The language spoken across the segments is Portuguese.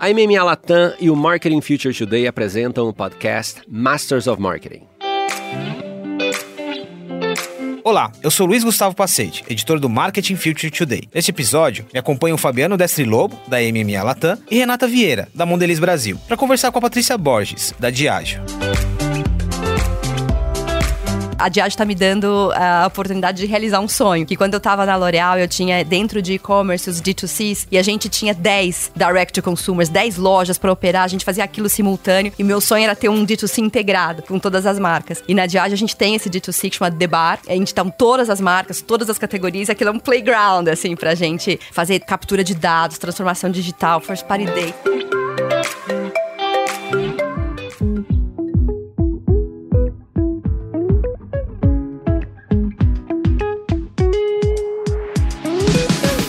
A MMA Latam e o Marketing Future Today apresentam o podcast Masters of Marketing. Olá, eu sou Luiz Gustavo Pacete, editor do Marketing Future Today. Neste episódio, me acompanham Fabiano Destri Lobo, da MMA Latam, e Renata Vieira, da Mondelez Brasil, para conversar com a Patrícia Borges, da Diageo a Diageo está me dando a oportunidade de realizar um sonho. Que quando eu estava na L'Oréal, eu tinha dentro de e-commerce os D2Cs e a gente tinha 10 direct consumers, 10 lojas para operar, a gente fazia aquilo simultâneo e meu sonho era ter um D2C integrado com todas as marcas. E na Diageo a gente tem esse D2C que chama The Bar, a gente tem todas as marcas, todas as categorias, aquilo é um playground assim pra gente fazer captura de dados, transformação digital, first party day.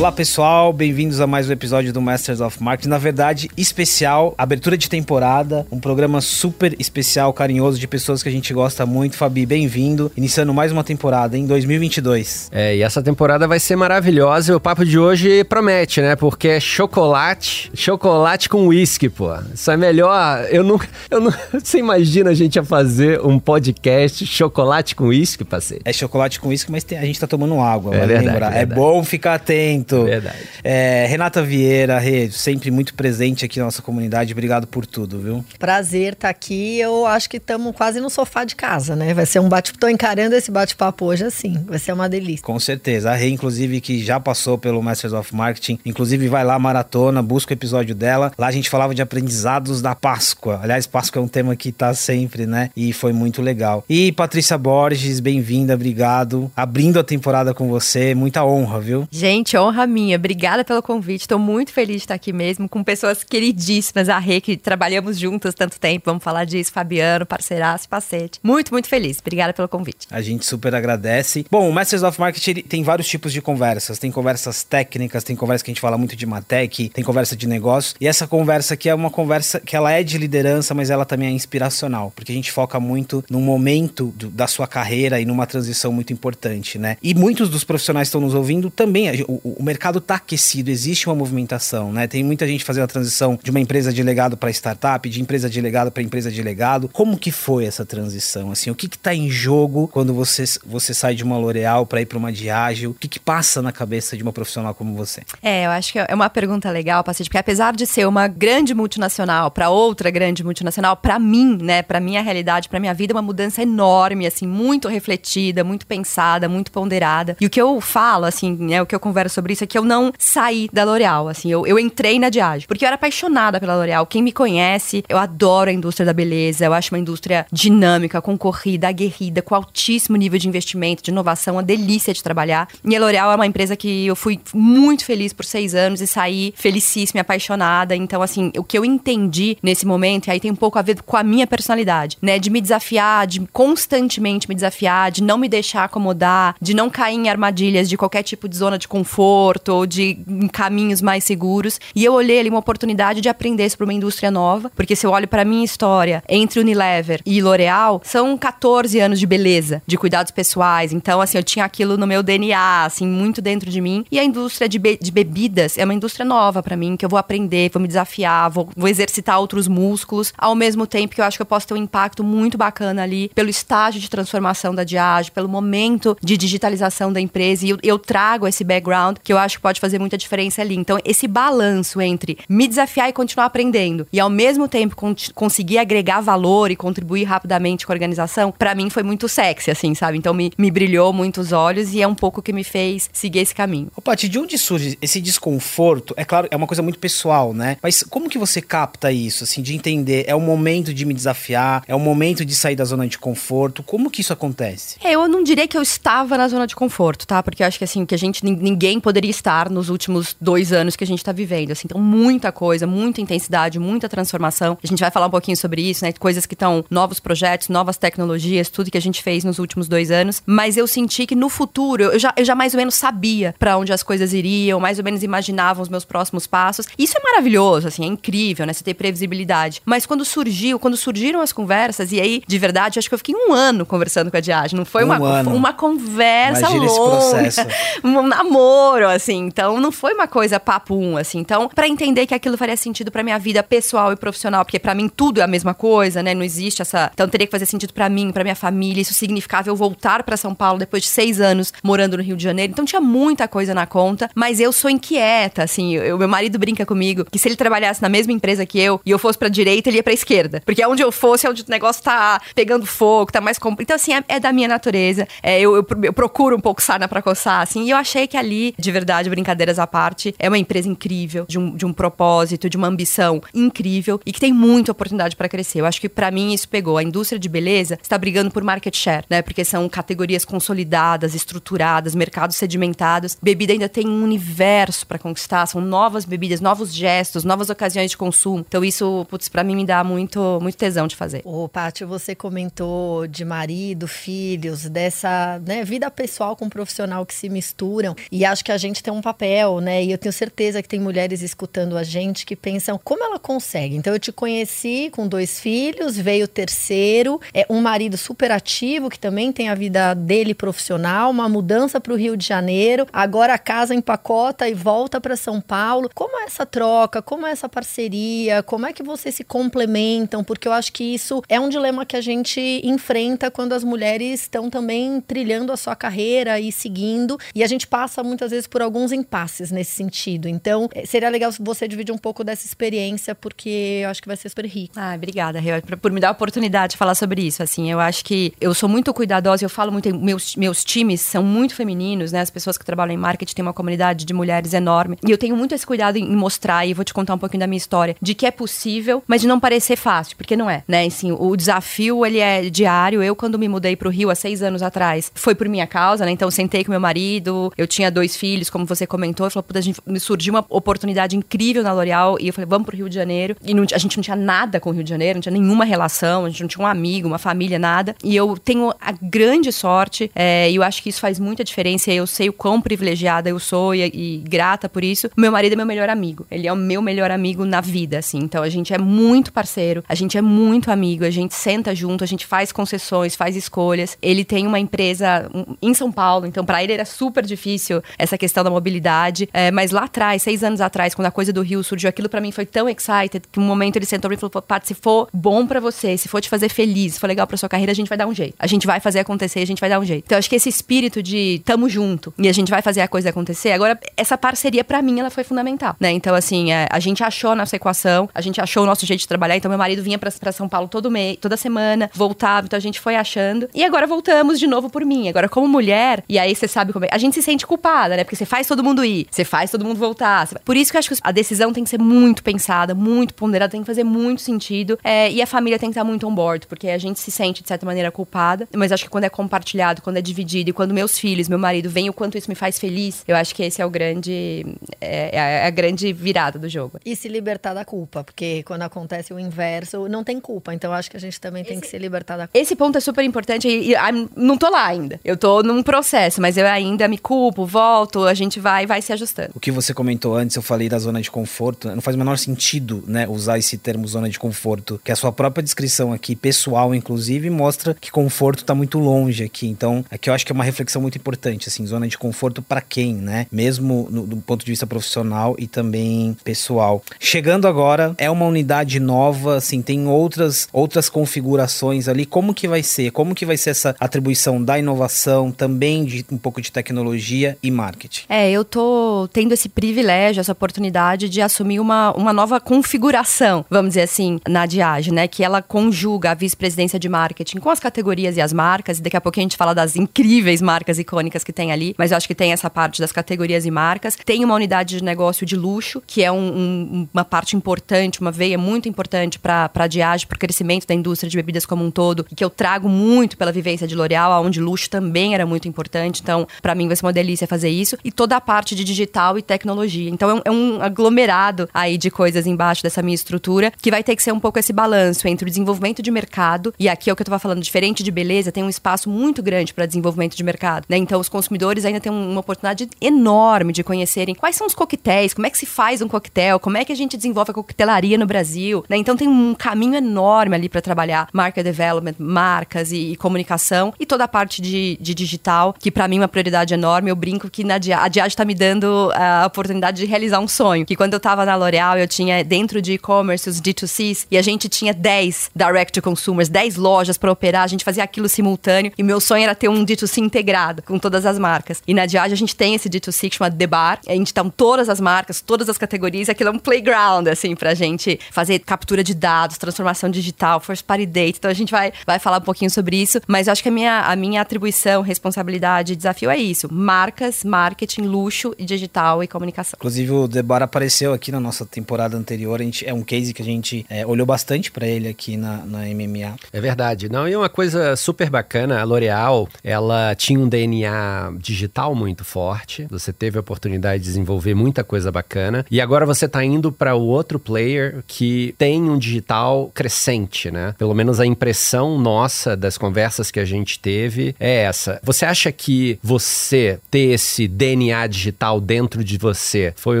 Olá pessoal, bem-vindos a mais um episódio do Masters of Marketing. Na verdade, especial, abertura de temporada, um programa super especial, carinhoso de pessoas que a gente gosta muito. Fabi, bem-vindo. Iniciando mais uma temporada em 2022. É, e essa temporada vai ser maravilhosa. E o papo de hoje promete, né? Porque é chocolate, chocolate com uísque, pô. Isso é melhor. Eu nunca, eu não, você imagina a gente a fazer um podcast chocolate com uísque, parceiro? É chocolate com uísque, mas tem, a gente tá tomando água. É verdade, lembrar. É, verdade. é bom ficar atento. Verdade. É, Renata Vieira, Rê, sempre muito presente aqui na nossa comunidade. Obrigado por tudo, viu? Prazer estar tá aqui. Eu acho que estamos quase no sofá de casa, né? Vai ser um bate Tô encarando esse bate-papo hoje assim. Vai ser uma delícia. Com certeza. A Rê, inclusive, que já passou pelo Masters of Marketing, inclusive vai lá, maratona, busca o episódio dela. Lá a gente falava de aprendizados da Páscoa. Aliás, Páscoa é um tema que tá sempre, né? E foi muito legal. E Patrícia Borges, bem-vinda, obrigado. Abrindo a temporada com você, muita honra, viu? Gente, honra minha. Obrigada pelo convite. Estou muito feliz de estar aqui mesmo com pessoas queridíssimas. A Rê, que trabalhamos juntas tanto tempo. Vamos falar disso. Fabiano, parceiraço, pacete. Muito, muito feliz. Obrigada pelo convite. A gente super agradece. Bom, o Masters of Marketing tem vários tipos de conversas. Tem conversas técnicas, tem conversa que a gente fala muito de Matec, tem conversa de negócio. E essa conversa aqui é uma conversa que ela é de liderança, mas ela também é inspiracional. Porque a gente foca muito num momento do, da sua carreira e numa transição muito importante, né? E muitos dos profissionais que estão nos ouvindo também. O, o mercado está aquecido, existe uma movimentação, né? Tem muita gente fazendo a transição de uma empresa de legado para startup, de empresa de legado para empresa de legado. Como que foi essa transição? Assim, o que está em jogo quando você, você sai de uma L'Oréal para ir para uma Diageo? O que, que passa na cabeça de uma profissional como você? É, eu acho que é uma pergunta legal, Pacete, porque apesar de ser uma grande multinacional para outra grande multinacional, para mim, né, para minha realidade, para minha vida, é uma mudança enorme, assim, muito refletida, muito pensada, muito ponderada. E o que eu falo, assim, né, o que eu converso sobre isso que eu não saí da L'Oréal, assim, eu, eu entrei na Diageo, porque eu era apaixonada pela L'Oréal. Quem me conhece, eu adoro a indústria da beleza, eu acho uma indústria dinâmica, concorrida, aguerrida, com altíssimo nível de investimento, de inovação, uma delícia de trabalhar. E a L'Oréal é uma empresa que eu fui muito feliz por seis anos e saí felicíssima, apaixonada. Então, assim, o que eu entendi nesse momento, e aí tem um pouco a ver com a minha personalidade, né? De me desafiar, de constantemente me desafiar, de não me deixar acomodar, de não cair em armadilhas de qualquer tipo de zona de conforto ou de caminhos mais seguros. E eu olhei ali uma oportunidade de aprender sobre uma indústria nova, porque se eu olho para minha história entre Unilever e L'Oréal, são 14 anos de beleza, de cuidados pessoais. Então, assim, eu tinha aquilo no meu DNA, assim, muito dentro de mim. E a indústria de, be de bebidas é uma indústria nova para mim, que eu vou aprender, vou me desafiar, vou, vou exercitar outros músculos, ao mesmo tempo que eu acho que eu posso ter um impacto muito bacana ali pelo estágio de transformação da Diageo, pelo momento de digitalização da empresa. E eu, eu trago esse background que eu acho que pode fazer muita diferença ali. Então, esse balanço entre me desafiar e continuar aprendendo e ao mesmo tempo con conseguir agregar valor e contribuir rapidamente com a organização, para mim foi muito sexy, assim, sabe? Então, me, me brilhou muito os olhos e é um pouco que me fez seguir esse caminho. Ô, Paty, de onde surge esse desconforto? É claro, é uma coisa muito pessoal, né? Mas como que você capta isso, assim, de entender é o momento de me desafiar, é o momento de sair da zona de conforto? Como que isso acontece? É, eu não diria que eu estava na zona de conforto, tá? Porque eu acho que, assim, que a gente, ninguém poderia estar nos últimos dois anos que a gente está vivendo. Assim, então, muita coisa, muita intensidade, muita transformação. A gente vai falar um pouquinho sobre isso, né? Coisas que estão, novos projetos, novas tecnologias, tudo que a gente fez nos últimos dois anos. Mas eu senti que no futuro, eu já, eu já mais ou menos sabia para onde as coisas iriam, mais ou menos imaginava os meus próximos passos. Isso é maravilhoso, assim, é incrível, né? Você ter previsibilidade. Mas quando surgiu, quando surgiram as conversas, e aí, de verdade, acho que eu fiquei um ano conversando com a Diage. Não foi um uma, ano. uma conversa Imagina longa. Um namoro, assim. Então, não foi uma coisa papo um, assim. Então, para entender que aquilo faria sentido para minha vida pessoal e profissional, porque para mim tudo é a mesma coisa, né? Não existe essa. Então, teria que fazer sentido para mim, para minha família. Isso significava eu voltar para São Paulo depois de seis anos morando no Rio de Janeiro. Então, tinha muita coisa na conta, mas eu sou inquieta, assim. O meu marido brinca comigo que se ele trabalhasse na mesma empresa que eu e eu fosse pra direita, ele ia pra esquerda. Porque onde eu fosse é onde o negócio tá pegando fogo, tá mais. Compl... Então, assim, é, é, da minha natureza. É, eu, eu, eu, procuro um pouco sarna pra coçar, assim. E eu achei que ali, de verdade, brincadeiras à parte, é uma empresa incrível, de um, de um propósito, de uma ambição incrível e que tem muita oportunidade para crescer. Eu acho que para mim isso pegou. A indústria de beleza está brigando por market share, né? Porque são categorias consolidadas, estruturadas, mercados sedimentados. Bebida ainda tem um universo para conquistar, são novas bebidas, novos gestos, novas ocasiões de consumo. Então isso, putz, para mim me dá muito, muito tesão de fazer. Ô, Pátio, você comentou de marido, filhos, dessa né, vida pessoal com profissional que se misturam. E acho que a gente tem um papel, né? E eu tenho certeza que tem mulheres escutando a gente que pensam como ela consegue. Então eu te conheci com dois filhos, veio o terceiro, é um marido super ativo que também tem a vida dele profissional, uma mudança para o Rio de Janeiro, agora a casa empacota e volta para São Paulo. Como é essa troca? Como é essa parceria? Como é que vocês se complementam? Porque eu acho que isso é um dilema que a gente enfrenta quando as mulheres estão também trilhando a sua carreira e seguindo, e a gente passa muitas vezes por alguns impasses nesse sentido. Então, eh, seria legal se você dividir um pouco dessa experiência, porque eu acho que vai ser super rico. Ah, obrigada, Rio, por me dar a oportunidade de falar sobre isso. Assim, eu acho que eu sou muito cuidadosa, eu falo muito, meus, meus times são muito femininos, né? As pessoas que trabalham em marketing têm uma comunidade de mulheres enorme. E eu tenho muito esse cuidado em mostrar, e vou te contar um pouquinho da minha história, de que é possível, mas de não parecer fácil, porque não é, né? Assim, o desafio, ele é diário. Eu, quando me mudei pro Rio há seis anos atrás, foi por minha causa, né? Então, sentei com meu marido, eu tinha dois filhos, como você comentou, falou, a gente me surgiu uma oportunidade incrível na L'Oréal, e eu falei, vamos pro Rio de Janeiro. E não, a gente não tinha nada com o Rio de Janeiro, não tinha nenhuma relação, a gente não tinha um amigo, uma família, nada. E eu tenho a grande sorte, é, e eu acho que isso faz muita diferença. Eu sei o quão privilegiada eu sou e, e grata por isso. Meu marido é meu melhor amigo. Ele é o meu melhor amigo na vida, assim. Então a gente é muito parceiro, a gente é muito amigo, a gente senta junto, a gente faz concessões, faz escolhas. Ele tem uma empresa em São Paulo, então para ele era super difícil essa questão da mobilidade. É, mas lá atrás, seis anos atrás, quando a coisa do Rio surgiu, aquilo para mim foi tão excited que um momento ele sentou e falou: Paty, se for bom para você, se for te fazer feliz, se for legal pra sua carreira, a gente vai dar um jeito. A gente vai fazer acontecer, a gente vai dar um jeito. Então, acho que esse espírito de tamo junto e a gente vai fazer a coisa acontecer. Agora, essa parceria para mim, ela foi fundamental, né? Então, assim, é, a gente achou a nossa equação, a gente achou o nosso jeito de trabalhar. Então, meu marido vinha pra, pra São Paulo todo mês, toda semana, voltava. Então, a gente foi achando. E agora voltamos de novo por mim. Agora, como mulher, e aí você sabe como é. A gente se sente culpada, né? Porque você faz todo mundo ir, você faz todo mundo voltar. Por isso que eu acho que a decisão tem que ser muito pensada, muito ponderada, tem que fazer muito sentido. É, e a família tem que estar muito on board, porque a gente se sente, de certa maneira, culpada. Mas acho que quando é compartilhado, quando é dividido, e quando meus filhos, meu marido, veem o quanto isso me faz feliz, eu acho que esse é o grande. É, é a grande virada do jogo. E se libertar da culpa, porque quando acontece o inverso, não tem culpa. Então acho que a gente também esse, tem que se libertar da culpa. Esse ponto é super importante e, e não tô lá ainda. Eu tô num processo, mas eu ainda me culpo, volto, a gente vai vai se ajustando. O que você comentou antes, eu falei da zona de conforto, não faz o menor sentido, né, usar esse termo zona de conforto, que a sua própria descrição aqui, pessoal inclusive, mostra que conforto tá muito longe aqui. Então, aqui eu acho que é uma reflexão muito importante, assim, zona de conforto para quem, né? Mesmo no, do ponto de vista profissional e também pessoal. Chegando agora, é uma unidade nova, assim, tem outras outras configurações ali. Como que vai ser? Como que vai ser essa atribuição da inovação, também de um pouco de tecnologia e marketing? É, eu tô tendo esse privilégio, essa oportunidade de assumir uma, uma nova configuração, vamos dizer assim, na Diage, né? Que ela conjuga a vice-presidência de marketing com as categorias e as marcas. E daqui a pouquinho a gente fala das incríveis marcas icônicas que tem ali, mas eu acho que tem essa parte das categorias e marcas. Tem uma unidade de negócio de luxo, que é um, um, uma parte importante, uma veia muito importante para a Diage, para o crescimento da indústria de bebidas como um todo, e que eu trago muito pela vivência de L'Oréal, onde luxo também era muito importante. Então, para mim vai ser uma delícia fazer isso. E toda a parte de digital e tecnologia. Então, é um, é um aglomerado aí de coisas embaixo dessa minha estrutura, que vai ter que ser um pouco esse balanço entre o desenvolvimento de mercado, e aqui é o que eu estava falando, diferente de beleza, tem um espaço muito grande para desenvolvimento de mercado. Né? Então, os consumidores ainda têm uma oportunidade enorme de conhecerem quais são os coquetéis, como é que se faz um coquetel, como é que a gente desenvolve a coquetelaria no Brasil. Né? Então, tem um caminho enorme ali para trabalhar market development, marcas e, e, comunicação, e toda a parte de, de digital, que para mim é uma prioridade enorme. Eu brinco que na a Diage está me dando a oportunidade de realizar um sonho. Que quando eu estava na L'Oréal, eu tinha dentro de e-commerce os D2Cs e a gente tinha 10 direct consumers, 10 lojas para operar, a gente fazia aquilo simultâneo e meu sonho era ter um D2C integrado com todas as marcas. E na Diage a gente tem esse D2C que chama The Bar, a gente tá todas as marcas, todas as categorias, aquilo é um playground assim pra gente fazer captura de dados, transformação digital, first party data. Então a gente vai vai falar um pouquinho sobre isso, mas eu acho que a minha a minha atribuição, responsabilidade, desafio é isso: marcas, marketing, luxo e digital e comunicação. Inclusive o The Bar apareceu aqui na nossa temporada anterior, a gente, é um case que a gente é, olhou bastante para ele aqui na, na MMA. É verdade. Não, e uma coisa super bacana, a L'Oréal, ela tinha um DNA digital muito forte. Você teve a oportunidade de desenvolver muita coisa bacana. E agora você está indo para o outro player que tem um digital crescente, né? Pelo menos a impressão nossa das conversas que a gente teve é essa. Você acha que você ter esse DNA digital dentro de você foi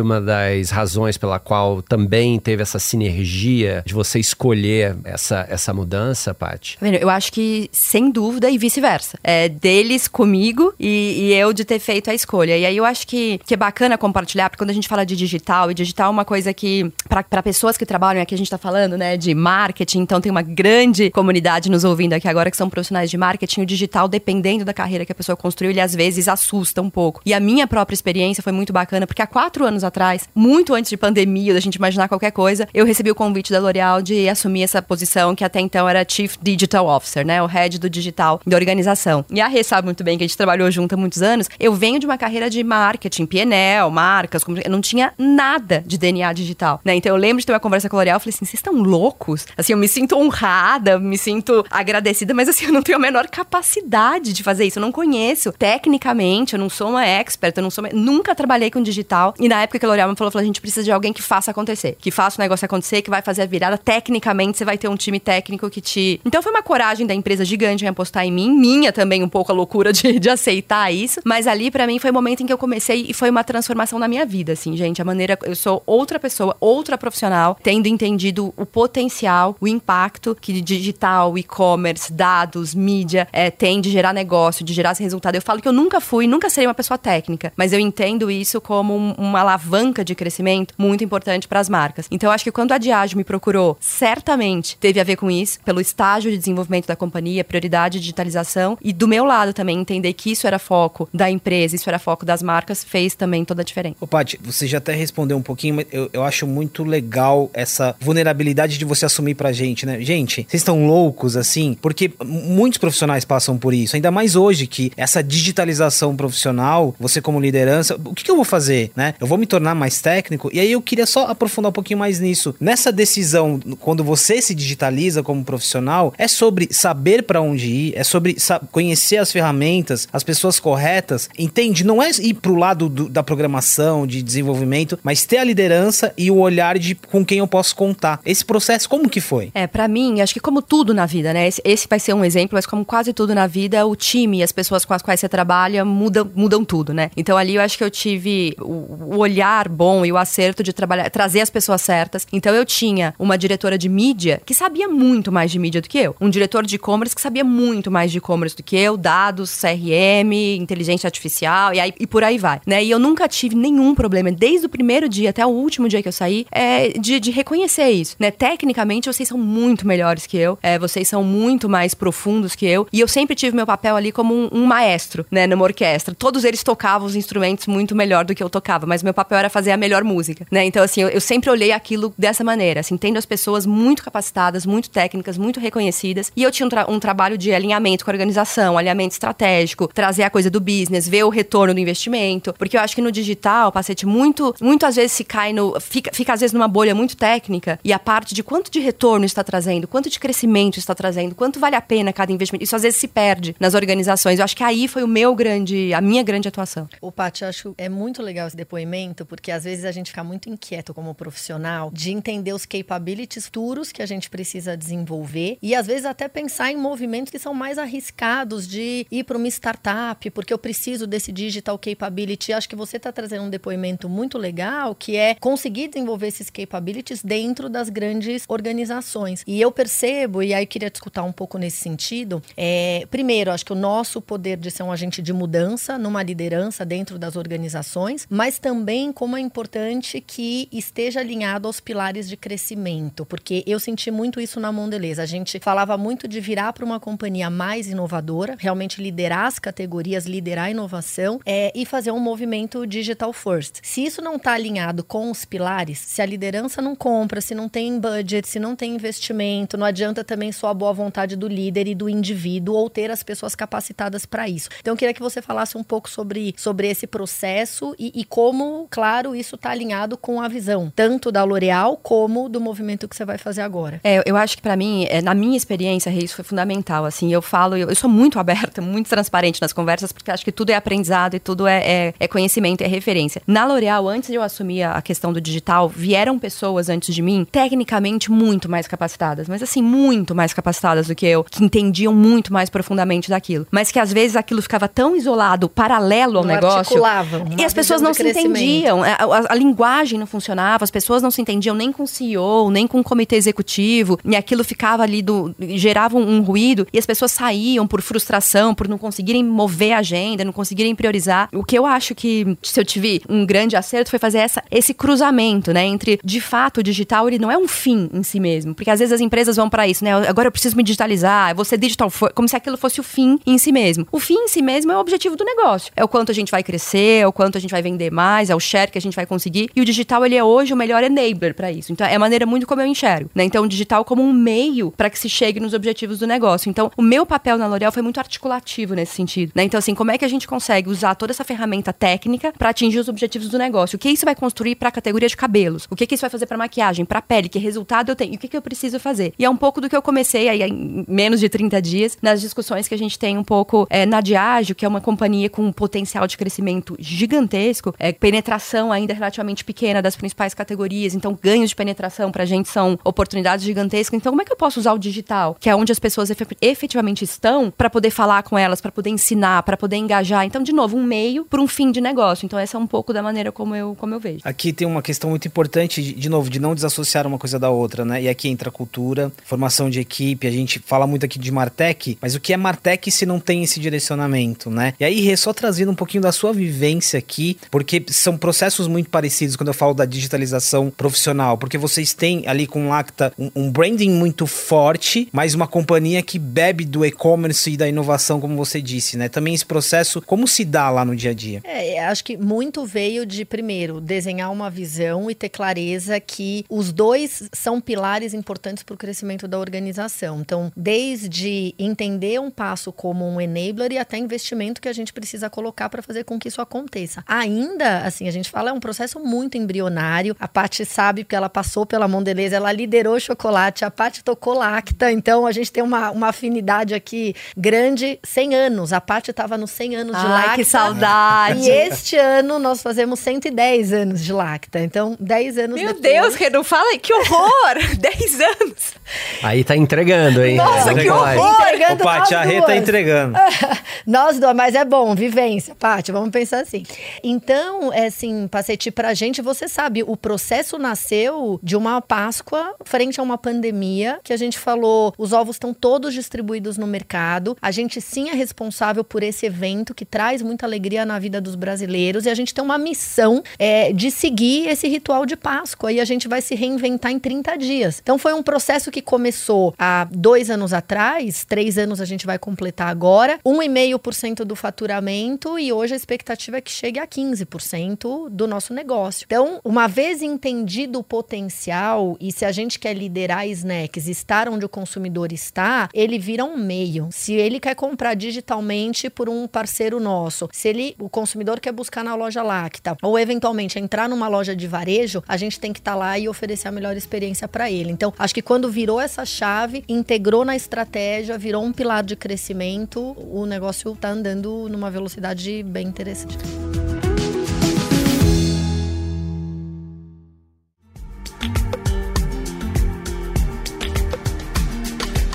uma das razões pela qual também teve essa sinergia de você escolher essa, essa mudança, Paty? Tá eu acho que sem dúvida e vice-versa. É deles comigo e, e, eu de ter feito a escolha. E aí eu acho que, que é bacana compartilhar, porque quando a gente fala de digital, e digital é uma coisa que, para pessoas que trabalham, aqui a gente está falando, né, de marketing, então tem uma grande comunidade nos ouvindo aqui agora que são profissionais de marketing. O digital, dependendo da carreira que a pessoa construiu, ele às vezes assusta um pouco. E a minha própria experiência foi muito bacana, porque há quatro anos atrás, muito antes de pandemia, da gente imaginar qualquer coisa, eu recebi o convite da L'Oréal de assumir essa posição que até então era Chief Digital Officer, né? O head do digital da organização. E a Rê sabe muito bem que a gente trabalhou junto há muitos anos. Eu venho de uma carreira de marketing, PNL, marcas, eu não tinha nada de DNA digital, né? Então eu lembro de ter uma conversa com a L'Oréal, falei assim, vocês estão loucos? Assim, eu me sinto honrada, me sinto agradecida, mas assim, eu não tenho a menor capacidade de fazer isso. Eu não conheço tecnicamente, eu não sou uma expert, eu não sou, nunca trabalhei com digital. E na época que a L'Oréal me falou, falou, a gente precisa de alguém que faça acontecer, que faça o negócio acontecer, que vai fazer a virada. Tecnicamente, você vai ter um time técnico que te. Então foi uma coragem da empresa gigante em apostar em mim, minha também um pouco a loucura de, de aceitar isso. Mas ali, para mim, foi o momento em que eu comecei e foi uma transformação na minha vida, assim, gente. A maneira. Eu sou outra pessoa, outra profissional, tendo entendido o potencial, o impacto que digital, e-commerce, dados, mídia é, tem de gerar negócio, de gerar esse resultado. Eu falo que eu nunca fui, nunca serei uma pessoa técnica, mas eu entendo isso como um, uma alavanca de crescimento muito importante para as marcas. Então, acho que quando a Diageo me procurou, certamente teve a ver com isso, pelo estágio de desenvolvimento da companhia, prioridade de digitalização, e do meu lado também entender que isso era foco da empresa, isso era foco das marcas, fez também toda a diferença. Ô, Paty, você já até respondeu um pouquinho, mas eu, eu acho muito legal essa vulnerabilidade de você assumir pra gente, né? Gente, vocês estão loucos assim? Porque muitos profissionais passam por isso, ainda mais hoje que essa digitalização profissional, você como liderança, o que, que eu vou fazer, né? Eu vou me tornar mais técnico? E aí eu queria só aprofundar um pouquinho mais nisso. Nessa decisão, quando você se digitaliza como profissional, é sobre saber para onde ir, é sobre conhecer as ferramentas, as pessoas corretas, entende? Não é ir pro lado do, da programação, de desenvolvimento, mas ter a liderança e o olhar de com quem eu posso contar. Esse processo, como que foi? É, para mim, acho que como tudo na vida, né? Esse, esse, vai ser um exemplo, mas como quase tudo na vida, o time as pessoas com as quais você trabalha mudam, mudam tudo, né? Então ali eu acho que eu tive o, olhar bom e o acerto de trabalhar, trazer as pessoas certas. Então eu tinha uma diretora de mídia que sabia muito mais de mídia do que eu, um diretor de e-commerce que sabia muito mais de e-commerce do que eu, dados, CRM, inteligência artificial e, aí, e por aí vai, né? E eu nunca tive nenhum problema, desde o primeiro dia até o último dia que eu saí, é, de, de reconhecer isso, né? Tecnicamente, vocês são muito melhores que eu, é, vocês são muito mais profundos que eu, e eu sempre tive meu papel ali como um, um maestro, né, numa orquestra. Todos eles tocavam os instrumentos muito melhor do que eu tocava, mas meu papel era fazer a melhor música, né? Então, assim, eu, eu sempre olhei aquilo dessa maneira, assim, tendo as pessoas muito capacitadas, muito técnicas, muito reconhecidas, e eu tinha um, tra um trabalho de alinhamento com a organização, alinhamento estratégico, trazer a coisa do business, ver o retorno do investimento, porque eu acho que no digital, Pacete, muito, muito vezes se cai no. Fica, fica às vezes numa bolha muito técnica e a parte de quanto de retorno está trazendo, quanto de crescimento está trazendo, quanto vale a pena cada investimento. Isso às vezes se perde nas organizações. Eu acho que aí foi o meu grande, a minha grande atuação. O Paty, eu acho é muito legal esse depoimento, porque às vezes a gente fica muito inquieto como profissional de entender os capabilities futuros que a gente precisa desenvolver e às vezes até pensar em movimentos que são mais arriscados de ir para uma startup, porque eu preciso desse digital capability. Acho que você está trazendo um depoimento muito legal, que é conseguir desenvolver esses capabilities dentro das grandes organizações. E eu percebo, e aí queria discutir um pouco nesse sentido, é, primeiro, acho que o nosso poder de ser um agente de mudança numa liderança dentro das organizações, mas também como é importante que esteja alinhado aos pilares de crescimento, porque eu senti muito isso na Mondelez. A gente falava muito de virar para uma companhia mais inovadora, realmente liderar as categorias, liderar a inovação é, e fazer um movimento digital first. Se isso não está alinhado com os pilares, se a liderança não compra, se não tem budget, se não tem investimento, não adianta também só a boa vontade do líder e do indivíduo ou ter as pessoas capacitadas para isso. Então, eu queria que você falasse um pouco sobre, sobre esse processo e, e como, claro, isso está alinhado com a visão, tanto da L'Oréal como do movimento que você vai fazer agora. É, eu acho que para mim, é, na minha experiência, isso foi fundamental. Assim, eu falo, eu, eu, sou muito aberta, muito transparente nas conversas, porque acho que tudo é aprendizado e tudo é, é, é conhecimento, é referência. Na L'Oréal, antes de eu assumir a questão do digital, vieram pessoas antes de mim, tecnicamente muito mais capacitadas, mas assim, muito mais capacitadas do que eu, que entendiam muito mais profundamente daquilo. Mas que às vezes aquilo ficava tão isolado, paralelo ao não negócio. Articulavam, e as pessoas não se entendiam. A, a, a, linguagem não funcionava, as pessoas não se entendiam nem com o CEO, nem com o comitê executivo. E aquilo ficava ali do. gerava um, um ruído. E as pessoas saíam por frustração, por não conseguirem mover a agenda, não conseguirem priorizar. O que eu acho que, se eu tive um grande acerto, foi fazer essa, esse cruzamento, né? Entre, de fato, o digital, ele não é um fim em si mesmo. Porque às vezes as empresas vão para isso, né? Agora eu preciso me digitalizar, eu vou ser digital, como se aquilo fosse o fim em si mesmo. O fim em si mesmo é o objetivo do negócio. É o quanto a gente vai crescer, o quanto a gente vai vender mais, é o share que a gente vai conseguir. E o digital, ele é hoje o melhor enabler para isso. Então, é a maneira muito como eu enxergo, né? Então, o digital como um meio para que se chegue nos objetivos do negócio. Então, o meu papel na L'Oréal foi muito articulativo nesse sentido, né? Então, assim, como é que a gente consegue usar toda essa ferramenta técnica para atingir os objetivos do negócio? O que isso vai construir para a categoria de cabelos? O que, que isso vai fazer para maquiagem, para pele? Que resultado eu tenho? E o que, que eu preciso fazer? E é um pouco do que eu comecei aí em menos de 30 dias nas discussões que a gente tem um pouco é, na Diageo, que é uma companhia com potencial de crescimento gigantesco, é, penetração ainda relativamente pequena das principais categorias, então ganhos de penetração para a gente são oportunidades gigantescas. Então, como é que eu posso usar o digital, que é onde as pessoas efetivamente estão, para poder falar com elas, para poder ensinar, para poder engajar? Então, de novo, um meio para um fim de negócio. Então, essa é um pouco da maneira como eu, como eu vejo. Aqui tem uma questão muito importante, de, novo, de não desassociar uma coisa da outra, né? E aqui entra cultura, formação de equipe, a gente fala muito aqui de Martech, mas o que é Martech se não tem esse direcionamento, né? E aí, só trazendo um pouquinho da sua vivência aqui, porque são processos muito parecidos quando eu falo da digitalização profissional, porque vocês têm ali com Lacta um, um branding muito forte, mas uma companhia que bebe do e-commerce e da inovação, como você disse, né? Também esse processo, como se dá lá no dia a dia? É, acho que muito veio de, primeiro, desenhar uma visão e ter clareza que os dois são pilares importantes para o crescimento da organização. Então, desde entender um passo como um enabler e até investimento que a gente precisa colocar para fazer com que isso aconteça. Ainda, assim, a gente fala, é um processo muito embrionário. A Paty sabe porque ela passou pela Mondelez, ela liderou o chocolate, a Paty tocou lacta, então a gente tem uma, uma afinidade aqui grande. 100 anos, a Paty estava nos 100 anos de Ai, lacta. que saudade! E este ano nós fazemos 110 anos de lacta, então 10 anos Meu depois. Deus, Renan, fala que horror! 10 anos! Aí tá entregando, hein? Nossa, Não que horror! Entregando Ô, Paty, a Rê tá entregando. Nós duas, mas é bom, vivência, Paty, vamos pensar assim. Então, é assim, Pacete, pra gente, você sabe, o processo nasceu de uma Páscoa frente a uma pandemia, que a gente falou, os ovos estão todos distribuídos no mercado, a gente sim é responsável por esse evento que traz muita alegria na vida dos brasileiros e a gente tem uma missão é, de seguir esse ritual de Páscoa e a gente vai se reinventar em 30 dias. Então, foi um processo que começou há dois anos atrás, três anos a gente vai completar agora, 1,5% do faturamento e hoje expectativa é que chegue a 15% do nosso negócio. Então, uma vez entendido o potencial e se a gente quer liderar snacks, estar onde o consumidor está, ele vira um meio. Se ele quer comprar digitalmente por um parceiro nosso, se ele, o consumidor quer buscar na loja Lacta ou eventualmente entrar numa loja de varejo, a gente tem que estar lá e oferecer a melhor experiência para ele. Então, acho que quando virou essa chave, integrou na estratégia, virou um pilar de crescimento, o negócio está andando numa velocidade bem interessante.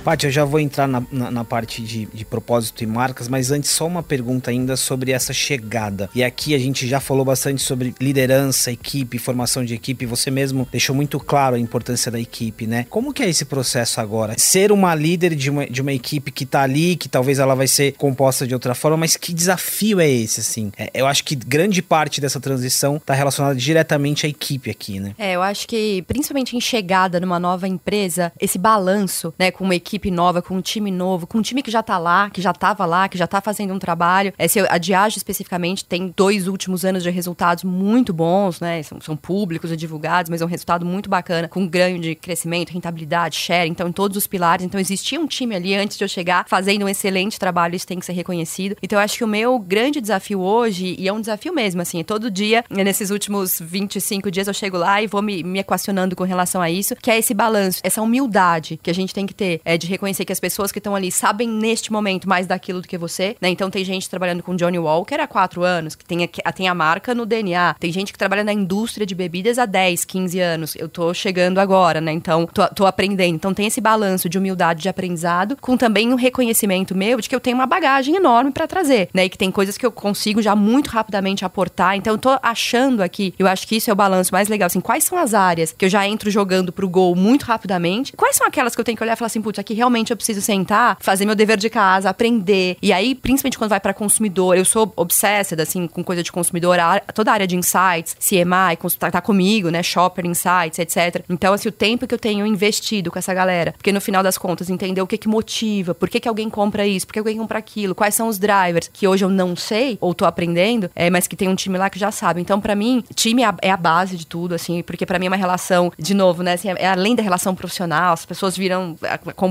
Paty, eu já vou entrar na, na, na parte de, de propósito e marcas, mas antes só uma pergunta ainda sobre essa chegada. E aqui a gente já falou bastante sobre liderança, equipe, formação de equipe. Você mesmo deixou muito claro a importância da equipe, né? Como que é esse processo agora? Ser uma líder de uma, de uma equipe que tá ali, que talvez ela vai ser composta de outra forma, mas que desafio é esse, assim? É, eu acho que grande parte dessa transição tá relacionada diretamente à equipe aqui, né? É, eu acho que principalmente em chegada numa nova empresa, esse balanço, né, com uma equipe nova, com um time novo, com um time que já tá lá, que já tava lá, que já tá fazendo um trabalho. Esse, a Diage especificamente tem dois últimos anos de resultados muito bons, né? São, são públicos e divulgados, mas é um resultado muito bacana, com ganho de crescimento, rentabilidade, share, então em todos os pilares. Então existia um time ali antes de eu chegar fazendo um excelente trabalho, isso tem que ser reconhecido. Então eu acho que o meu grande desafio hoje, e é um desafio mesmo, assim, é todo dia, nesses últimos 25 dias eu chego lá e vou me, me equacionando com relação a isso, que é esse balanço, essa humildade que a gente tem que ter, é de reconhecer que as pessoas que estão ali sabem neste momento mais daquilo do que você, né? Então tem gente trabalhando com Johnny Walker há quatro anos, que tem a, tem a marca no DNA, tem gente que trabalha na indústria de bebidas há 10, 15 anos, eu tô chegando agora, né? Então tô, tô aprendendo. Então tem esse balanço de humildade de aprendizado, com também um reconhecimento meu de que eu tenho uma bagagem enorme para trazer, né? E que tem coisas que eu consigo já muito rapidamente aportar. Então eu tô achando aqui, eu acho que isso é o balanço mais legal, assim, quais são as áreas que eu já entro jogando pro gol muito rapidamente? Quais são aquelas que eu tenho que olhar e falar assim, putz, aqui realmente eu preciso sentar, fazer meu dever de casa, aprender. E aí, principalmente quando vai para consumidor, eu sou obsessed, assim, com coisa de consumidor, toda a área de insights, CMI, tá, tá comigo, né? Shopper Insights, etc. Então, assim, o tempo que eu tenho investido com essa galera, porque no final das contas, entender o que que motiva, por que que alguém compra isso, por que alguém compra aquilo, quais são os drivers, que hoje eu não sei, ou tô aprendendo, é, mas que tem um time lá que já sabe. Então, para mim, time é a, é a, base de tudo, assim, porque para mim é uma relação, de novo, né? Assim, é, é além da relação profissional, as pessoas viram,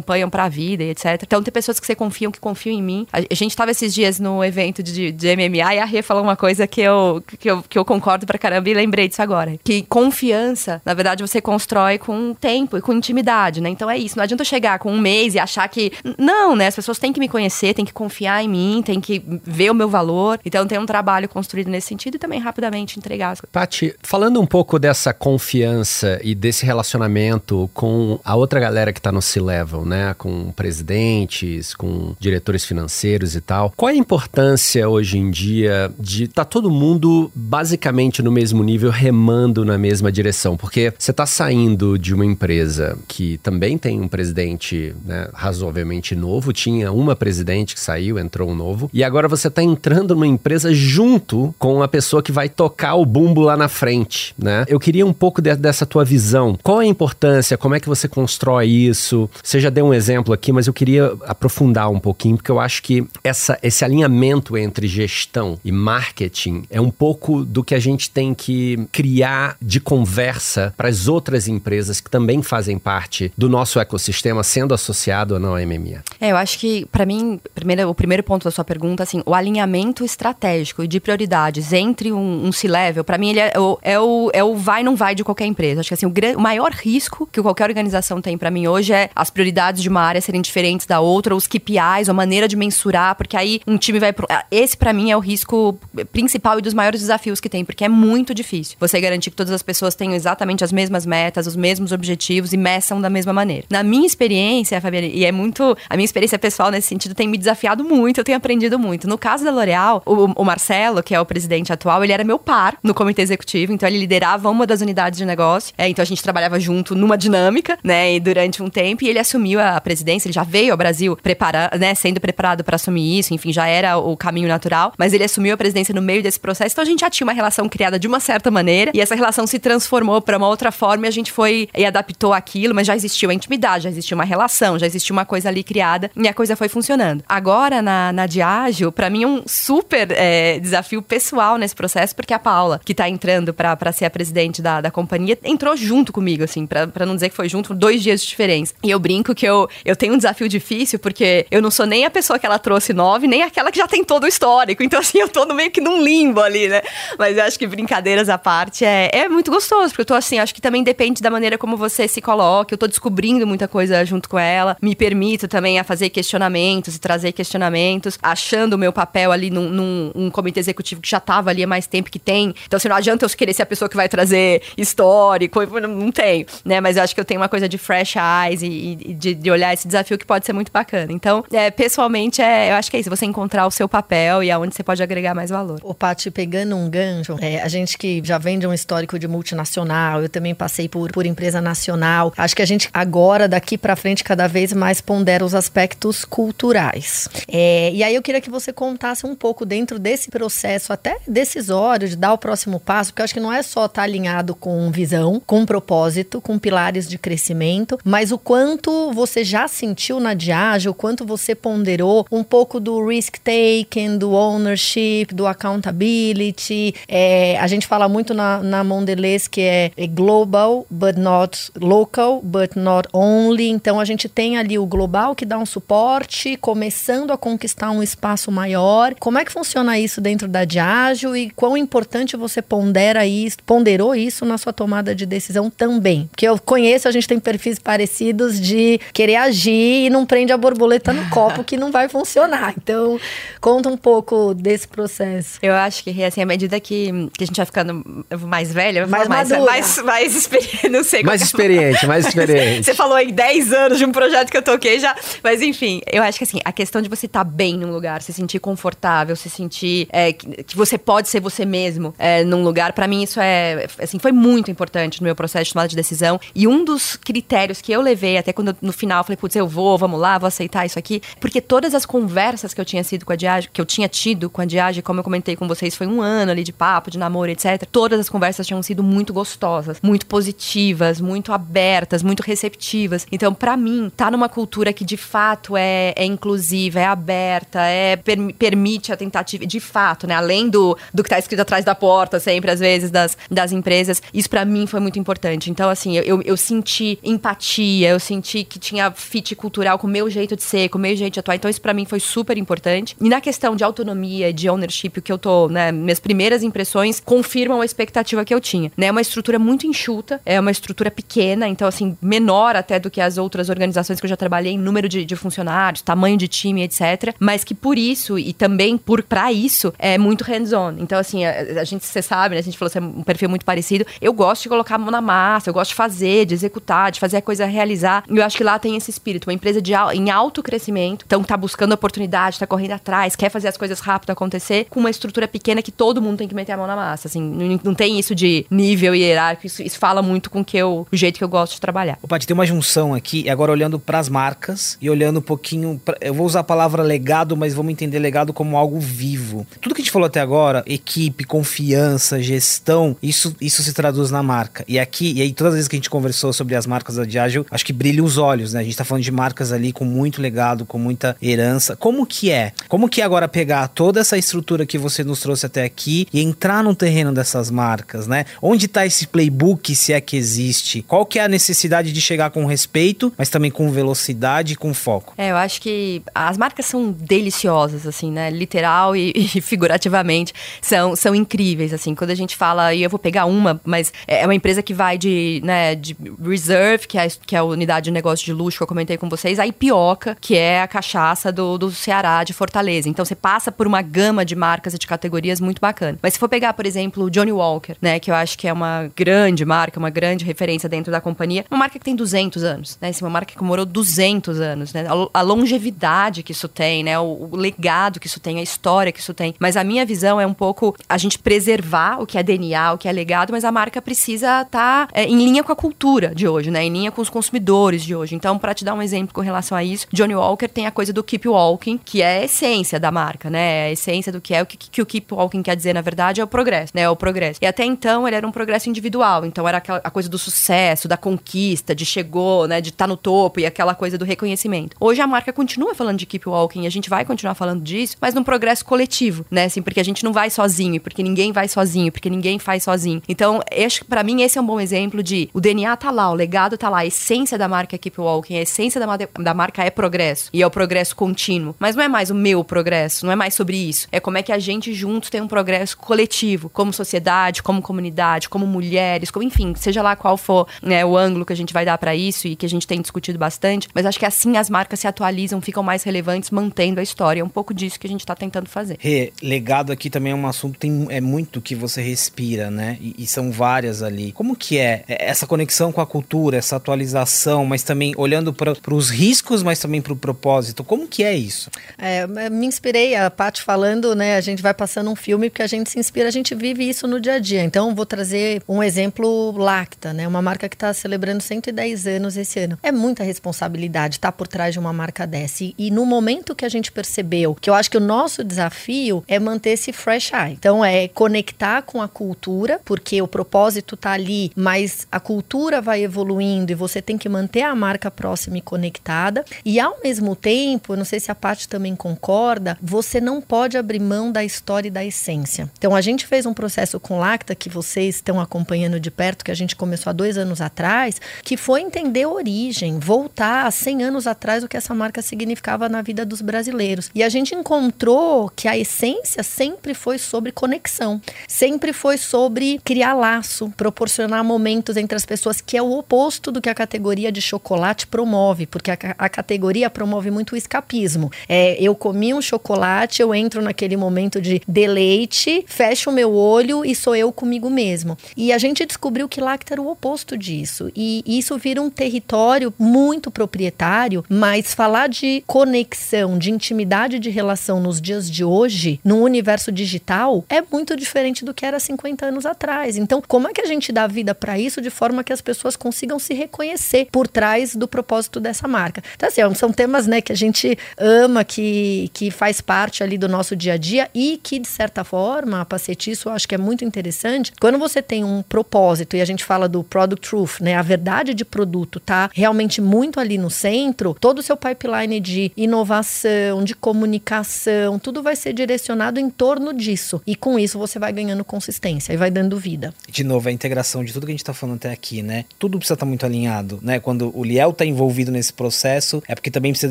acompanham pra vida e etc. Então, tem pessoas que você confiam, que confiam em mim. A, gente tava esses dias no evento de, de MMA e a Rê falou uma coisa que eu, que eu, que eu concordo pra caramba e lembrei disso agora. Que confiança, na verdade, você constrói com tempo e com intimidade, né? Então é isso. Não adianta eu chegar com um mês e achar que. Não, né? As pessoas têm que me conhecer, têm que confiar em mim, têm que ver o meu valor. Então tem um trabalho construído nesse sentido e também rapidamente entregar as coisas. Pati, falando um pouco dessa confiança e desse relacionamento com a outra galera que tá no C-Level, né? Com presidentes, com diretores financeiros e tal. Qual é a importância hoje em dia de estar tá todo mundo basicamente no mesmo nível, remando na mesma direção? Porque você tá saindo de uma empresa que também tem um presidente né, razoavelmente novo, tinha uma presidente que saiu, entrou um novo, e agora você tá entrando numa empresa junto com a pessoa que vai tocar o bumbo lá na frente, né? Eu queria um pouco de, dessa tua visão. Qual é a importância? Como é que você constrói isso? Você já deu um exemplo aqui, mas eu queria aprofundar um pouquinho, porque eu acho que essa, esse alinhamento entre gestão e marketing é um pouco do que a gente tem que criar de conversa para as outras empresas que também fazem parte do nosso ecossistema, sendo associado ou não à MMA. É, eu acho que, para mim, primeiro, o primeiro ponto da sua pergunta, assim, o alinhamento estratégico e de prioridades entre um, um C-level, para mim, ele é o, é, o, é o vai não vai de qualquer empresa. Acho que assim, o, o maior risco que qualquer organização tem para mim hoje é as prioridades de uma área serem diferentes da outra, os KPIs, a maneira de mensurar, porque aí um time vai pro... Esse para mim é o risco principal e dos maiores desafios que tem, porque é muito difícil você garantir que todas as pessoas tenham exatamente as mesmas metas, os mesmos objetivos e meçam da mesma maneira. Na minha experiência, Fabiana, e é muito. A minha experiência pessoal nesse sentido tem me desafiado muito, eu tenho aprendido muito. No caso da L'Oréal, o, o Marcelo, que é o presidente atual, ele era meu par no comitê executivo, então ele liderava uma das unidades de negócio. É, então a gente trabalhava junto numa dinâmica, né? E durante um tempo, e ele assumiu a presidência, ele já veio ao Brasil preparado, né, sendo preparado para assumir isso, enfim, já era o caminho natural, mas ele assumiu a presidência no meio desse processo, então a gente já tinha uma relação criada de uma certa maneira, e essa relação se transformou para uma outra forma e a gente foi e adaptou aquilo, mas já existiu a intimidade, já existia uma relação, já existia uma coisa ali criada e a coisa foi funcionando. Agora, na, na Diágio, para mim é um super é, desafio pessoal nesse processo, porque a Paula, que tá entrando para ser a presidente da, da companhia, entrou junto comigo, assim, para não dizer que foi junto, dois dias de diferença. E eu brinco que eu, eu tenho um desafio difícil, porque eu não sou nem a pessoa que ela trouxe nove, nem aquela que já tem todo o histórico. Então, assim, eu tô meio que num limbo ali, né? Mas eu acho que brincadeiras à parte é, é muito gostoso, porque eu tô assim, acho que também depende da maneira como você se coloca. Eu tô descobrindo muita coisa junto com ela. Me permito também a fazer questionamentos e trazer questionamentos, achando o meu papel ali num, num um comitê executivo que já tava ali há mais tempo que tem. Então, assim, não adianta eu querer ser a pessoa que vai trazer histórico, não tenho, né? Mas eu acho que eu tenho uma coisa de fresh eyes e, e de, de de olhar esse desafio que pode ser muito bacana. Então, é, pessoalmente, é, eu acho que é isso, você encontrar o seu papel e aonde você pode agregar mais valor. O Paty, pegando um gancho, é, a gente que já vem de um histórico de multinacional, eu também passei por, por empresa nacional. Acho que a gente agora, daqui para frente, cada vez mais pondera os aspectos culturais. É, e aí eu queria que você contasse um pouco dentro desse processo, até decisório, de dar o próximo passo, porque eu acho que não é só estar tá alinhado com visão, com propósito, com pilares de crescimento, mas o quanto você já sentiu na Diage, o quanto você ponderou um pouco do risk taking, do ownership, do accountability. É, a gente fala muito na, na Mondelez que é global, but not local, but not only. Então a gente tem ali o global que dá um suporte, começando a conquistar um espaço maior. Como é que funciona isso dentro da Diageo e quão importante você pondera isso, ponderou isso na sua tomada de decisão também? Porque eu conheço, a gente tem perfis parecidos de querer agir e não prende a borboleta no copo que não vai funcionar. Então, conta um pouco desse processo. Eu acho que, assim, à medida que, que a gente vai ficando mais velha, mais, mais, mais, mais experiente, não sei. Mais experiente, mais experiente. Você falou em 10 anos de um projeto que eu toquei já, mas enfim, eu acho que assim, a questão de você estar tá bem num lugar, se sentir confortável, se sentir é, que, que, você pode ser você mesmo é, num lugar, para mim isso é, assim, foi muito importante no meu processo de tomada de decisão. E um dos critérios que eu levei, até quando no final eu falei, putz, eu vou, vamos lá, vou aceitar isso aqui, porque todas as conversas que eu tinha sido com a Diage, que eu tinha tido com a Diage, como eu comentei com vocês, foi um ano ali de papo, de namoro, etc. Todas as conversas tinham sido muito gostosas, muito positivas, muito abertas, muito receptivas. Então, para mim, tá numa cultura que de fato é, é inclusiva, é aberta, é per, permite a tentativa, de fato, né? Além do, do que tá escrito atrás da porta, sempre, às vezes, das, das empresas, isso para mim foi muito importante. Então, assim, eu, eu, eu senti empatia, eu senti que tinha fit cultural com o meu jeito de ser, com o meu jeito de atuar. Então, isso para mim foi super importante. E na questão de autonomia, de ownership, o que eu tô, né? Minhas primeiras impressões confirmam a expectativa que eu tinha, né? É uma estrutura muito enxuta, é uma estrutura pequena, então, assim, menor até do que as outras organizações que eu já trabalhei em número de, de funcionários, tamanho de time, etc. Mas que por isso, e também por para isso, é muito hands-on. Então, assim, a, a gente, você sabe, né? A gente falou é um perfil muito parecido. Eu gosto de colocar a mão na massa, eu gosto de fazer, de executar, de fazer a coisa realizar. E eu acho que lá tem esse espírito, uma empresa de, em alto crescimento, então tá buscando oportunidade, tá correndo atrás, quer fazer as coisas rápido acontecer, com uma estrutura pequena que todo mundo tem que meter a mão na massa. Assim, não, não tem isso de nível hierárquico, isso, isso fala muito com que eu, o jeito que eu gosto de trabalhar. O Paty, tem uma junção aqui, agora olhando para as marcas e olhando um pouquinho. Pra, eu vou usar a palavra legado, mas vamos entender legado como algo vivo. Tudo que a gente falou até agora, equipe, confiança, gestão, isso, isso se traduz na marca. E aqui, e aí todas as vezes que a gente conversou sobre as marcas da Diageo, acho que brilha os olhos, né? A gente tá falando de marcas ali com muito legado, com muita herança. Como que é? Como que é agora pegar toda essa estrutura que você nos trouxe até aqui e entrar no terreno dessas marcas, né? Onde está esse playbook, se é que existe? Qual que é a necessidade de chegar com respeito, mas também com velocidade e com foco? É, eu acho que as marcas são deliciosas, assim, né? Literal e, e figurativamente são, são incríveis, assim. Quando a gente fala, e eu vou pegar uma, mas é uma empresa que vai de, né, de Reserve, que é, que é a unidade de negócio de luxo que eu comentei com vocês, a Ipioca, que é a cachaça do, do Ceará, de Fortaleza. Então você passa por uma gama de marcas e de categorias muito bacana. Mas se for pegar, por exemplo, o Johnny Walker, né, que eu acho que é uma grande marca, uma grande referência dentro da companhia, uma marca que tem 200 anos, né, assim, uma marca que comemorou 200 anos, né, a, a longevidade que isso tem, né, o, o, legado que isso tem, a história que isso tem. Mas a minha visão é um pouco a gente preservar o que é DNA, o que é legado, mas a marca precisa estar tá, é, em linha com a cultura de hoje, né, em linha com os consumidores de hoje. Então, para te dar um exemplo com relação a isso, Johnny Walker tem a coisa do Keep Walking, que é a essência da marca, né, a essência do que é o que, que o Keep Walking quer dizer, na verdade, é o progresso, né, é o progresso. E até então ele era um progresso individual, então era aquela a coisa do sucesso, da conquista, de chegou, né, de estar tá no topo e aquela coisa do reconhecimento. Hoje a marca continua falando de keep walking, a gente vai continuar falando disso, mas num progresso coletivo, né, assim, porque a gente não vai sozinho, porque ninguém vai sozinho, porque ninguém faz sozinho. Então, para mim esse é um bom exemplo de o DNA tá lá, o legado tá lá, a essência da marca é keep walking, a essência da, da marca é progresso e é o progresso contínuo. Mas não é mais o meu progresso, não é mais sobre isso. É como é que a gente juntos tem um progresso coletivo, como sociedade, como comunidade, como mulheres, como enfim, seja lá qual for né, o ângulo que a gente vai dar para isso e que a gente tem discutido bastante, mas acho que assim as marcas se atualizam, ficam mais relevantes, mantendo a história. É um pouco disso que a gente está tentando fazer. Rê, legado aqui também é um assunto, tem, é muito que você respira, né? E, e, são várias ali. Como que é essa conexão com a cultura, essa atualização, mas também olhando para os riscos, mas também para o propósito. Como que é isso? É, me inspirei, a Paty falando, né? A gente vai passando um filme porque a gente se inspira, a gente vive isso no dia a dia. Então, vou trazer um exemplo Lacta, né? Uma marca que está celebrando 110 anos esse ano. É muita responsabilidade estar tá por trás de uma marca dessa. E, e no momento que a gente percebeu que eu acho que o nosso desafio é manter esse fresh eye. Então, é conectar com a cultura, porque o propósito está ali, mas a cultura vai evoluindo e você tem que manter a marca próxima e conectada. E ao mesmo tempo, não sei se a Paty também concorda, você não pode abrir mão da história e da essência. Então, a gente fez um processo com Lacta que vocês estão acompanhando de perto, que a gente começou há dois anos atrás, que foi entender a origem, voltar a 100 anos atrás o que essa marca significava na vida dos brasileiros. E a gente encontrou que a essência sempre foi sobre conexão, sempre foi sobre criar laço, proporcionar momentos entre as pessoas, que é o oposto do que a categoria de chocolate promove, porque a, a categoria promove muito o escapismo. É, eu comi um chocolate, eu entro naquele momento de deleite, fecho o meu olho e sou eu comigo mesmo. E a gente descobriu que Lacta era o oposto disso. E isso vira um território muito proprietário, mas falar de conexão, de intimidade de relação nos dias de hoje, no universo digital, é muito diferente do que era 50 anos atrás. Então, como é que a gente dá vida para isso de forma que as pessoas consigam se reconhecer por trás do propósito dessa marca? Então, assim, são temas né, que a gente ama, que, que faz parte ali do nosso dia a dia e que, de certa forma, a isso eu acho que é muito interessante. Quando você tem um propósito e a gente fala do product truth, né, a verdade de produto tá realmente muito ali no centro, todo o seu pipeline de inovação, de comunicação, tudo vai ser direcionado em torno disso. E com isso você vai ganhando consistência e vai dando vida. De novo, a integração de tudo que a gente está falando até aqui, né? Tudo precisa estar tá muito alinhado, né? Quando o Liel está envolvido nesse processo, é porque também precisa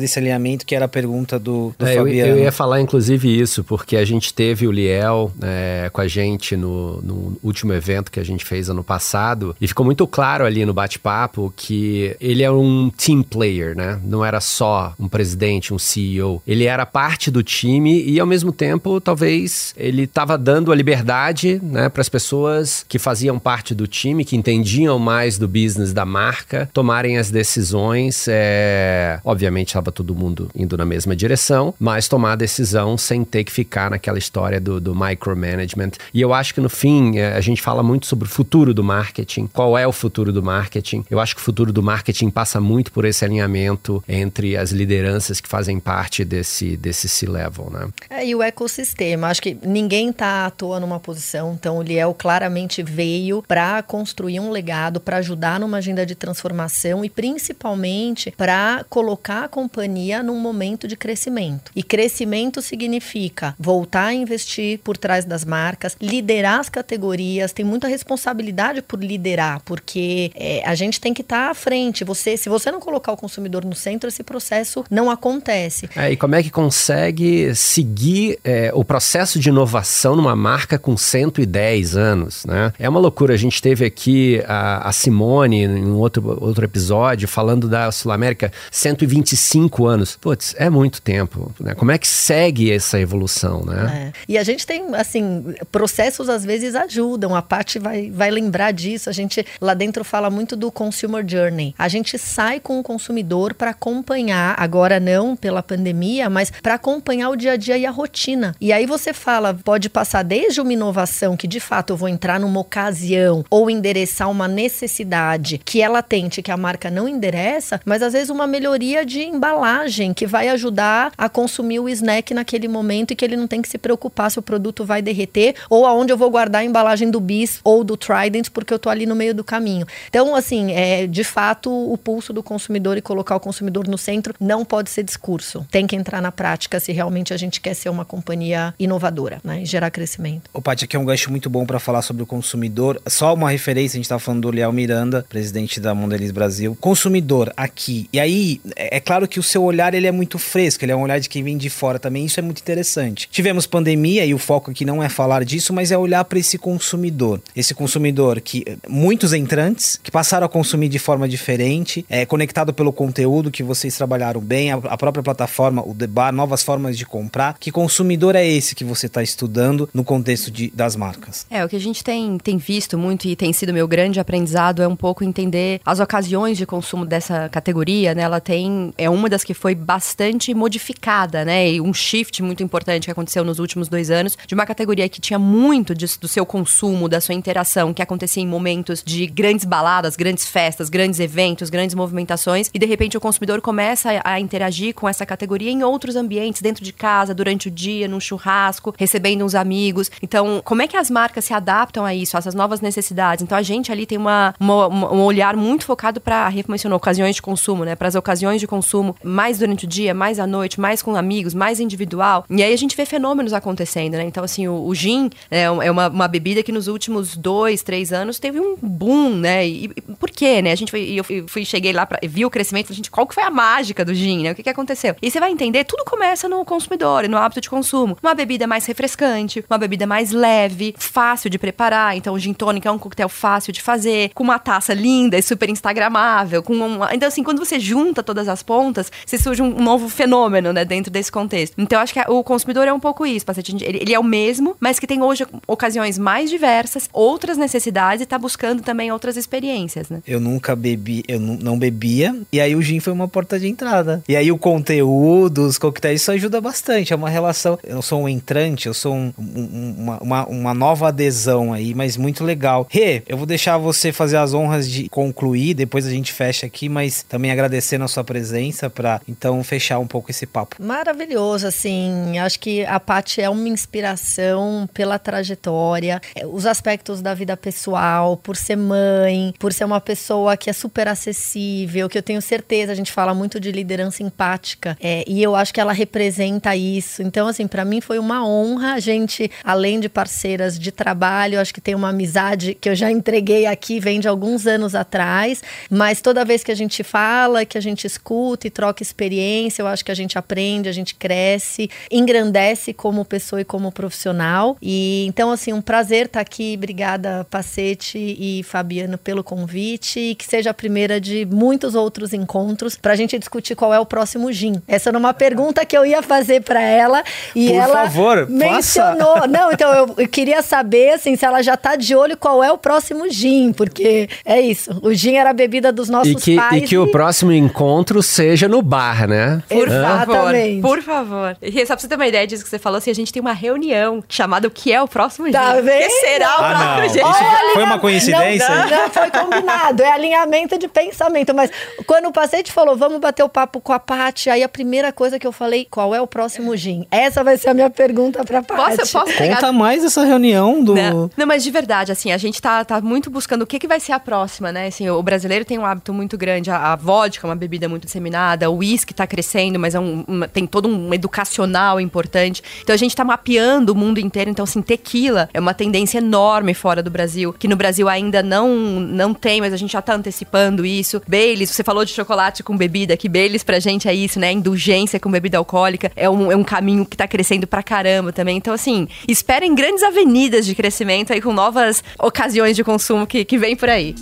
desse alinhamento, que era a pergunta do, do é, Fabiano. Eu, eu, ia falar, inclusive, isso, porque a gente teve o Liel é, com a gente no, no último evento que a gente fez ano passado, e ficou muito claro ali no bate-papo que ele é um team player, né? Não era só um presidente, um CEO. Ele era parte do time e, ao mesmo tempo, talvez ele estava dando a liberdade né, para as pessoas que faziam parte do time, que entendiam mais do business da marca, tomarem as decisões. É... Obviamente, estava todo mundo indo na mesma direção, mas tomar a decisão sem ter que ficar naquela história do, do micromanagement. E eu acho que, no fim, é, a gente fala muito sobre o futuro do marketing. Qual é o futuro do marketing? Eu acho que o futuro do marketing passa muito por esse alinhamento entre as lideranças que fazem parte desse, desse C-level, né? É, e o ecossistema. Acho que ninguém está à toa numa posição. Então, o Liel claramente veio para construir um legado, para ajudar numa agenda de transformação e principalmente para colocar a companhia num momento de crescimento. E crescimento significa voltar a investir por trás das marcas, liderar as categorias, tem muita responsabilidade por liderar, porque é, a gente tem que estar tá à frente. Você, se você não colocar o consumidor no centro, esse processo não acontece. É, e como é que consegue seguir é, o processo de inovação numa marca com 110 anos, né? É uma loucura. A gente teve aqui a, a Simone em um outro, outro episódio falando da Sul América 125 anos. Putz, é muito tempo, né? Como é que segue essa evolução, né? É. E a gente tem, assim, processos às vezes ajudam. A parte vai, vai lembrar disso. A gente lá dentro fala muito do consumer journey. A gente sai com o consumidor para acompanhar, agora não pela pandemia, mas para acompanhar o dia a dia e a rotina. E aí você fala, pode passar desde uma inovação que de fato eu vou entrar numa ocasião ou endereçar uma necessidade que ela tente que a marca não endereça, mas às vezes uma melhoria de embalagem que vai ajudar a consumir o snack naquele momento e que ele não tem que se preocupar se o produto vai derreter ou aonde eu vou guardar a embalagem do bis ou do Trident porque eu tô ali no meio do caminho. Então, assim, é de fato o pulso do consumidor e colocar o consumidor no centro não pode ser discurso. Tem que entrar na prática se realmente a gente quer ser uma companhia inovadora, né, e gerar crescimento. O Paty, aqui é um gancho muito bom para falar sobre o consumidor. Só uma referência, a gente estava falando do Léo Miranda, presidente da Mondelez Brasil. Consumidor aqui. E aí, é, é claro que o seu olhar ele é muito fresco, ele é um olhar de quem vem de fora também. Isso é muito interessante. Tivemos pandemia e o foco aqui não é falar disso, mas é olhar para esse consumidor. Esse consumidor que muitos entrantes que passaram a consumir de forma diferente, é conectado pelo conteúdo que vocês trabalharam bem, a, a própria plataforma, o The Bar, novas formas de comprar. Que consumidor é esse que você está estudando no contexto de, das marcas? É, o que a gente tem, tem visto muito e tem sido meu grande aprendizado é um pouco entender as ocasiões de consumo dessa essa categoria, né, ela tem é uma das que foi bastante modificada, né, e um shift muito importante que aconteceu nos últimos dois anos de uma categoria que tinha muito de, do seu consumo, da sua interação, que acontecia em momentos de grandes baladas, grandes festas, grandes eventos, grandes movimentações, e de repente o consumidor começa a, a interagir com essa categoria em outros ambientes, dentro de casa, durante o dia, num churrasco, recebendo uns amigos. Então, como é que as marcas se adaptam a isso, a essas novas necessidades? Então, a gente ali tem uma, uma um olhar muito focado para, a Rafa mencionou, ocasiões de consumo, né? Para as ocasiões de consumo, mais durante o dia, mais à noite, mais com amigos, mais individual. E aí a gente vê fenômenos acontecendo, né? Então, assim, o, o gin é, é uma, uma bebida que nos últimos dois, três anos teve um boom, né? E, e por quê, né? A gente foi, eu fui, cheguei lá, vi o crescimento, gente, qual que foi a mágica do gin, né? O que, que aconteceu? E você vai entender, tudo começa no consumidor no hábito de consumo. Uma bebida mais refrescante, uma bebida mais leve, fácil de preparar. Então, o gin tônica é um coquetel fácil de fazer, com uma taça linda e super instagramável. Com uma... Então, assim, quando você junta todas as pontas, você surge um novo fenômeno, né, dentro desse contexto. Então, acho que o consumidor é um pouco isso, ele, ele é o mesmo, mas que tem hoje ocasiões mais diversas, outras necessidades e está buscando também outras experiências, né? Eu nunca bebi, eu não bebia, e aí o gin foi uma porta de entrada. E aí o conteúdo, os coquetéis, isso ajuda bastante. É uma relação. Eu sou um entrante, eu sou um, um, uma, uma, uma, nova adesão aí, mas muito legal. Rê, eu vou deixar você fazer as honras de concluir, depois a gente fecha aqui, mas também agradecendo a sua presença para então fechar um pouco esse papo. Maravilhoso, assim. Acho que a Paty é uma inspiração pela trajetória, é, os aspectos da vida pessoal, por ser mãe, por ser uma pessoa que é super acessível, que eu tenho certeza, a gente fala muito de liderança empática, é, e eu acho que ela representa isso. Então, assim, para mim foi uma honra a gente, além de parceiras de trabalho, acho que tem uma amizade que eu já entreguei aqui, vem de alguns anos atrás, mas toda vez que a gente fala, que a gente escuta e troca experiência, eu acho que a gente aprende, a gente cresce, engrandece como pessoa e como profissional. E então, assim, um prazer estar aqui. Obrigada, Pacete e Fabiano, pelo convite e que seja a primeira de muitos outros encontros para a gente discutir qual é o próximo gin. Essa era uma pergunta que eu ia fazer para ela e Por ela favor, mencionou. Faça. Não, então eu, eu, queria saber assim, se ela já está de olho qual é o próximo gin, porque é isso. O gin era a bebida dos nossos e que, pais. E que o próximo encontro seja no bar, né? Por favor. Por favor. E só pra você ter uma ideia disso que você falou, assim, a gente tem uma reunião chamada O que é o próximo tá gin? Vendo? Que será o ah, próximo gin? Isso foi uma coincidência? Não, não, não, foi combinado. É alinhamento de pensamento. Mas quando o paciente falou, vamos bater o papo com a Paty, aí a primeira coisa que eu falei, qual é o próximo gin? Essa vai ser a minha pergunta pra Paty. Posso, posso pegar... Conta mais essa reunião do... Não. não, mas de verdade, assim, a gente tá, tá muito buscando o que, que vai ser a próxima, né? Assim, o brasileiro tem um hábito muito grande. A, a vodka é uma bebida muito disseminada, o uísque tá crescendo, mas é um, uma, tem todo um educacional importante. Então a gente tá mapeando o mundo inteiro. Então, assim, tequila é uma tendência enorme fora do Brasil, que no Brasil ainda não, não tem, mas a gente já tá antecipando isso. Baileys, você falou de chocolate com bebida, que Baileys pra gente é isso, né? Indulgência com bebida alcoólica é um, é um caminho que tá crescendo pra caramba também. Então, assim, esperem grandes avenidas de crescimento aí com novas ocasiões de consumo que, que vem por aí.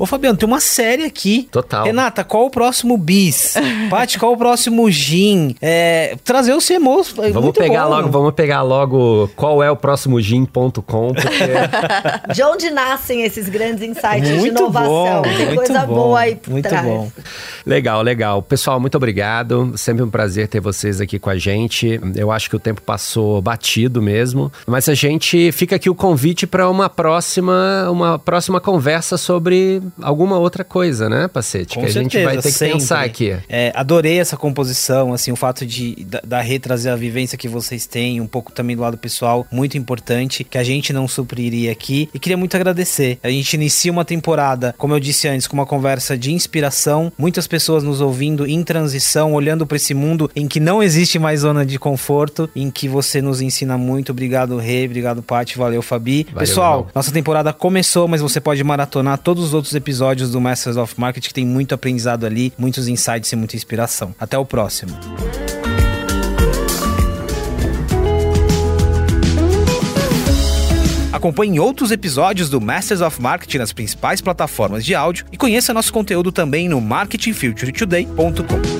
Ô, Fabiano, tem uma série aqui. Total. Renata, qual o próximo bis? Paty, qual o próximo gin? É, trazer os CMOs. É vamos pegar bom. logo, vamos pegar logo qual é o próximo gin.com, porque... De onde nascem esses grandes insights muito de inovação? Bom, tem coisa bom, boa aí por muito trás. Bom. Legal, legal. Pessoal, muito obrigado. Sempre um prazer ter vocês aqui com a gente. Eu acho que o tempo passou batido mesmo, mas a gente fica aqui o convite para uma próxima, uma próxima conversa sobre alguma outra coisa, né, Pacete? Com que certeza, a gente vai ter que sempre. pensar aqui. É, adorei essa composição, assim, o fato de da, da retrazer a vivência que vocês têm, um pouco também do lado pessoal, muito importante, que a gente não supriria aqui. E queria muito agradecer. A gente inicia uma temporada, como eu disse antes, com uma conversa de inspiração, muitas pessoas nos ouvindo em transição, olhando para esse mundo em que não existe mais zona de conforto, em que você nos ensina muito. Obrigado, Rei, obrigado, Paty, valeu, Fabi. Valeu, Pessoal, irmão. nossa temporada começou, mas você pode maratonar todos os outros episódios do Masters of Marketing, que tem muito aprendizado ali, muitos insights e muita inspiração. Até o próximo. Acompanhe outros episódios do Masters of Marketing nas principais plataformas de áudio e conheça nosso conteúdo também no marketingfuturetoday.com.